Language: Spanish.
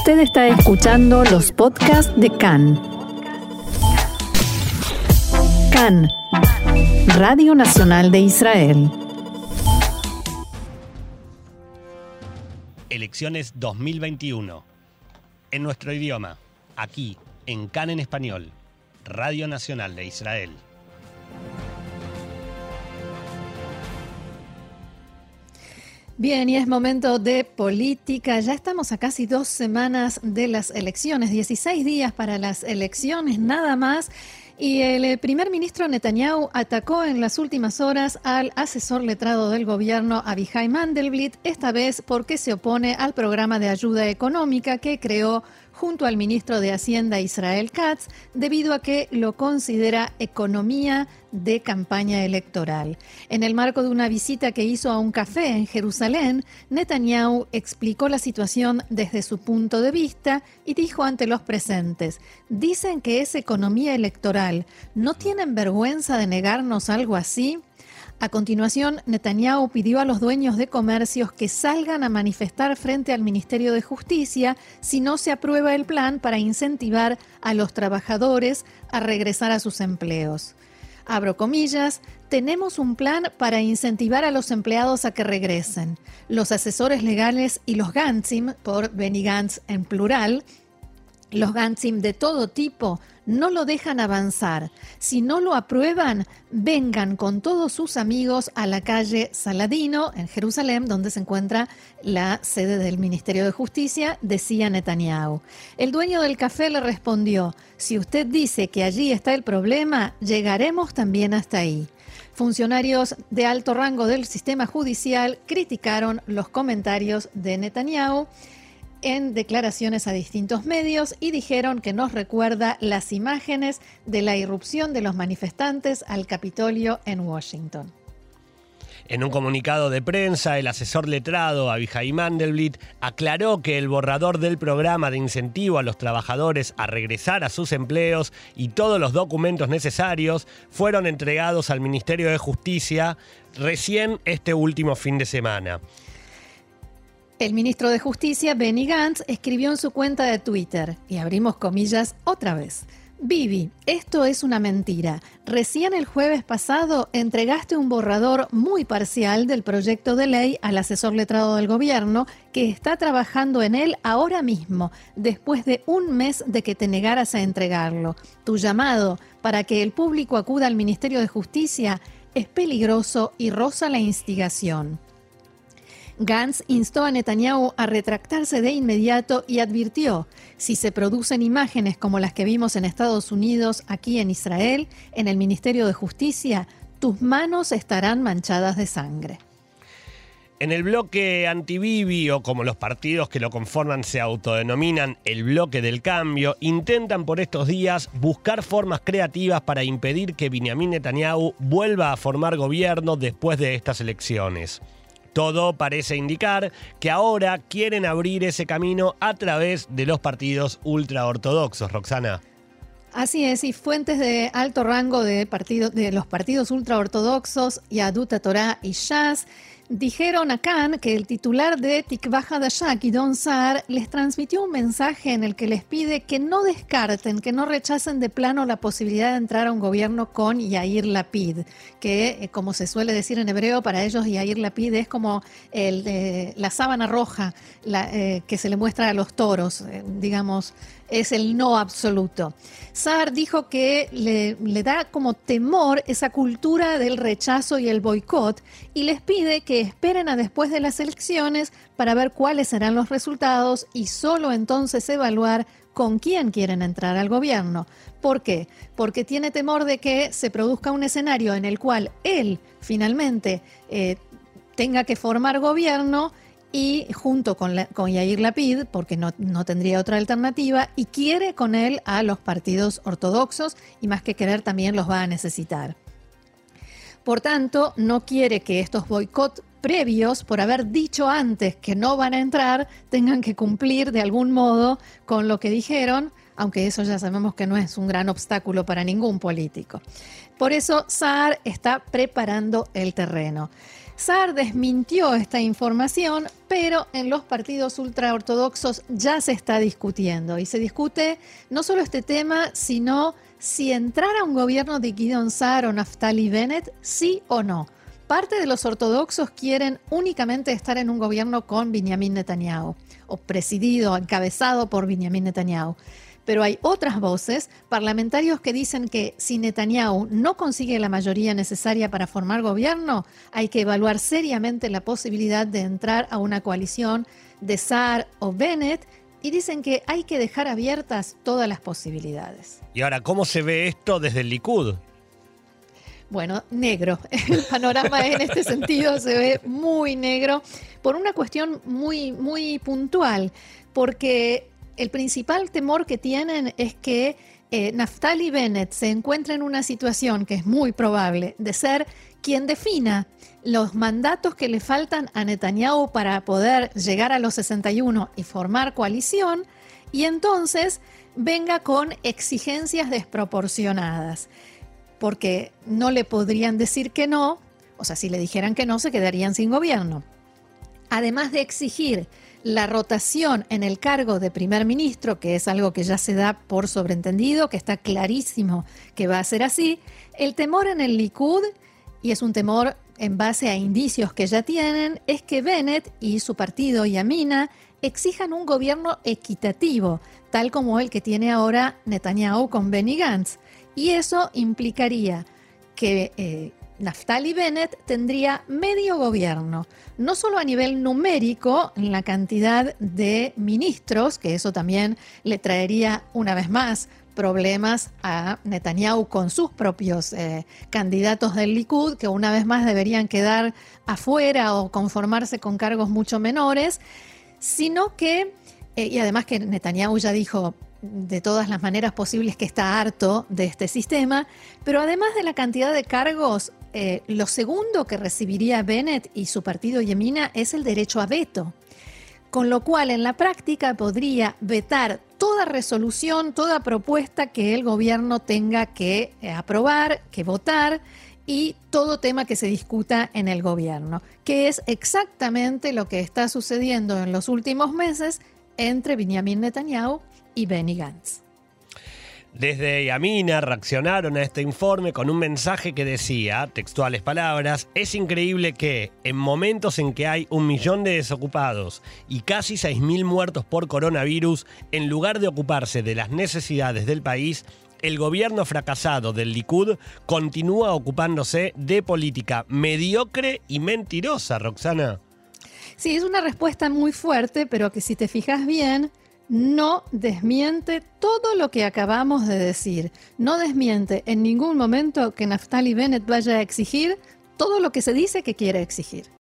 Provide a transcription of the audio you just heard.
Usted está escuchando los podcasts de CAN. CAN, Radio Nacional de Israel. Elecciones 2021. En nuestro idioma, aquí, en CAN en español, Radio Nacional de Israel. Bien, y es momento de política. Ya estamos a casi dos semanas de las elecciones, 16 días para las elecciones, nada más. Y el eh, primer ministro Netanyahu atacó en las últimas horas al asesor letrado del gobierno Abihai Mandelblit, esta vez porque se opone al programa de ayuda económica que creó junto al ministro de Hacienda Israel Katz, debido a que lo considera economía de campaña electoral. En el marco de una visita que hizo a un café en Jerusalén, Netanyahu explicó la situación desde su punto de vista y dijo ante los presentes, dicen que es economía electoral, ¿no tienen vergüenza de negarnos algo así? A continuación, Netanyahu pidió a los dueños de comercios que salgan a manifestar frente al Ministerio de Justicia si no se aprueba el plan para incentivar a los trabajadores a regresar a sus empleos. Abro comillas, tenemos un plan para incentivar a los empleados a que regresen. Los asesores legales y los Gantzim, por Benny Gantz en plural, los Gantzim de todo tipo no lo dejan avanzar. Si no lo aprueban, vengan con todos sus amigos a la calle Saladino, en Jerusalén, donde se encuentra la sede del Ministerio de Justicia, decía Netanyahu. El dueño del café le respondió, si usted dice que allí está el problema, llegaremos también hasta ahí. Funcionarios de alto rango del sistema judicial criticaron los comentarios de Netanyahu en declaraciones a distintos medios y dijeron que nos recuerda las imágenes de la irrupción de los manifestantes al Capitolio en Washington. En un comunicado de prensa, el asesor letrado Abihai Mandelblit aclaró que el borrador del programa de incentivo a los trabajadores a regresar a sus empleos y todos los documentos necesarios fueron entregados al Ministerio de Justicia recién este último fin de semana. El ministro de Justicia, Benny Gantz, escribió en su cuenta de Twitter, y abrimos comillas otra vez. Vivi, esto es una mentira. Recién el jueves pasado entregaste un borrador muy parcial del proyecto de ley al asesor letrado del gobierno que está trabajando en él ahora mismo, después de un mes de que te negaras a entregarlo. Tu llamado para que el público acuda al Ministerio de Justicia es peligroso y roza la instigación. Gantz instó a Netanyahu a retractarse de inmediato y advirtió, si se producen imágenes como las que vimos en Estados Unidos, aquí en Israel, en el Ministerio de Justicia, tus manos estarán manchadas de sangre. En el bloque anti-Bibi, como los partidos que lo conforman se autodenominan el bloque del cambio, intentan por estos días buscar formas creativas para impedir que Benjamin Netanyahu vuelva a formar gobierno después de estas elecciones. Todo parece indicar que ahora quieren abrir ese camino a través de los partidos ultraortodoxos, Roxana. Así es, y fuentes de alto rango de, de los partidos ultraortodoxos, Yaduta Torah y Shas, Dijeron a Khan que el titular de Tikva Hadashah, Don Saar, les transmitió un mensaje en el que les pide que no descarten, que no rechacen de plano la posibilidad de entrar a un gobierno con Yair Lapid, que, eh, como se suele decir en hebreo, para ellos Yair Lapid es como el, la sábana roja eh, que se le muestra a los toros, eh, digamos, es el no absoluto. Saar dijo que le, le, da como temor esa cultura del rechazo y el boicot y les pide que esperen a después de las elecciones para ver cuáles serán los resultados y solo entonces evaluar con quién quieren entrar al gobierno. ¿Por qué? Porque tiene temor de que se produzca un escenario en el cual él finalmente eh, tenga que formar gobierno y junto con, con Yair Lapid, porque no, no, tendría otra alternativa, y quiere con él a los partidos ortodoxos y más que querer también los va a necesitar. Por tanto, no quiere que estos boicot previos, por haber dicho antes que no van a entrar, tengan que cumplir de algún modo con lo que dijeron, aunque eso ya sabemos que no es un gran obstáculo para ningún político. Por eso Saar está preparando el terreno. Saar desmintió esta información, pero en los partidos ultraortodoxos ya se está discutiendo y se discute no solo este tema, sino si entrar a un gobierno de Gideon Saar o Naftali Bennett, sí o no. Parte de los ortodoxos quieren únicamente estar en un gobierno con Benjamin Netanyahu, o presidido, encabezado por Benjamin Netanyahu. Pero hay otras voces, parlamentarios que dicen que si Netanyahu no consigue la mayoría necesaria para formar gobierno, hay que evaluar seriamente la posibilidad de entrar a una coalición de Saar o Bennett y dicen que hay que dejar abiertas todas las posibilidades. Y ahora, ¿cómo se ve esto desde el Likud? Bueno, negro. El panorama en este sentido se ve muy negro por una cuestión muy, muy puntual, porque el principal temor que tienen es que eh, Naftali Bennett se encuentre en una situación que es muy probable de ser quien defina los mandatos que le faltan a Netanyahu para poder llegar a los 61 y formar coalición, y entonces venga con exigencias desproporcionadas porque no le podrían decir que no, o sea, si le dijeran que no, se quedarían sin gobierno. Además de exigir la rotación en el cargo de primer ministro, que es algo que ya se da por sobreentendido, que está clarísimo que va a ser así, el temor en el Likud, y es un temor en base a indicios que ya tienen, es que Bennett y su partido Yamina exijan un gobierno equitativo, tal como el que tiene ahora Netanyahu con Benny Gantz. Y eso implicaría que eh, Naftali Bennett tendría medio gobierno, no solo a nivel numérico, en la cantidad de ministros, que eso también le traería una vez más problemas a Netanyahu con sus propios eh, candidatos del Likud, que una vez más deberían quedar afuera o conformarse con cargos mucho menores, sino que, eh, y además que Netanyahu ya dijo, de todas las maneras posibles que está harto de este sistema, pero además de la cantidad de cargos, eh, lo segundo que recibiría Bennett y su partido Yemina es el derecho a veto, con lo cual en la práctica podría vetar toda resolución, toda propuesta que el gobierno tenga que eh, aprobar, que votar y todo tema que se discuta en el gobierno, que es exactamente lo que está sucediendo en los últimos meses entre Benjamin Netanyahu y Benny Gantz. Desde Yamina reaccionaron a este informe con un mensaje que decía, textuales palabras, es increíble que en momentos en que hay un millón de desocupados y casi 6.000 muertos por coronavirus, en lugar de ocuparse de las necesidades del país, el gobierno fracasado del Likud continúa ocupándose de política mediocre y mentirosa, Roxana. Sí, es una respuesta muy fuerte, pero que si te fijas bien, no desmiente todo lo que acabamos de decir. No desmiente en ningún momento que Naftali Bennett vaya a exigir todo lo que se dice que quiere exigir.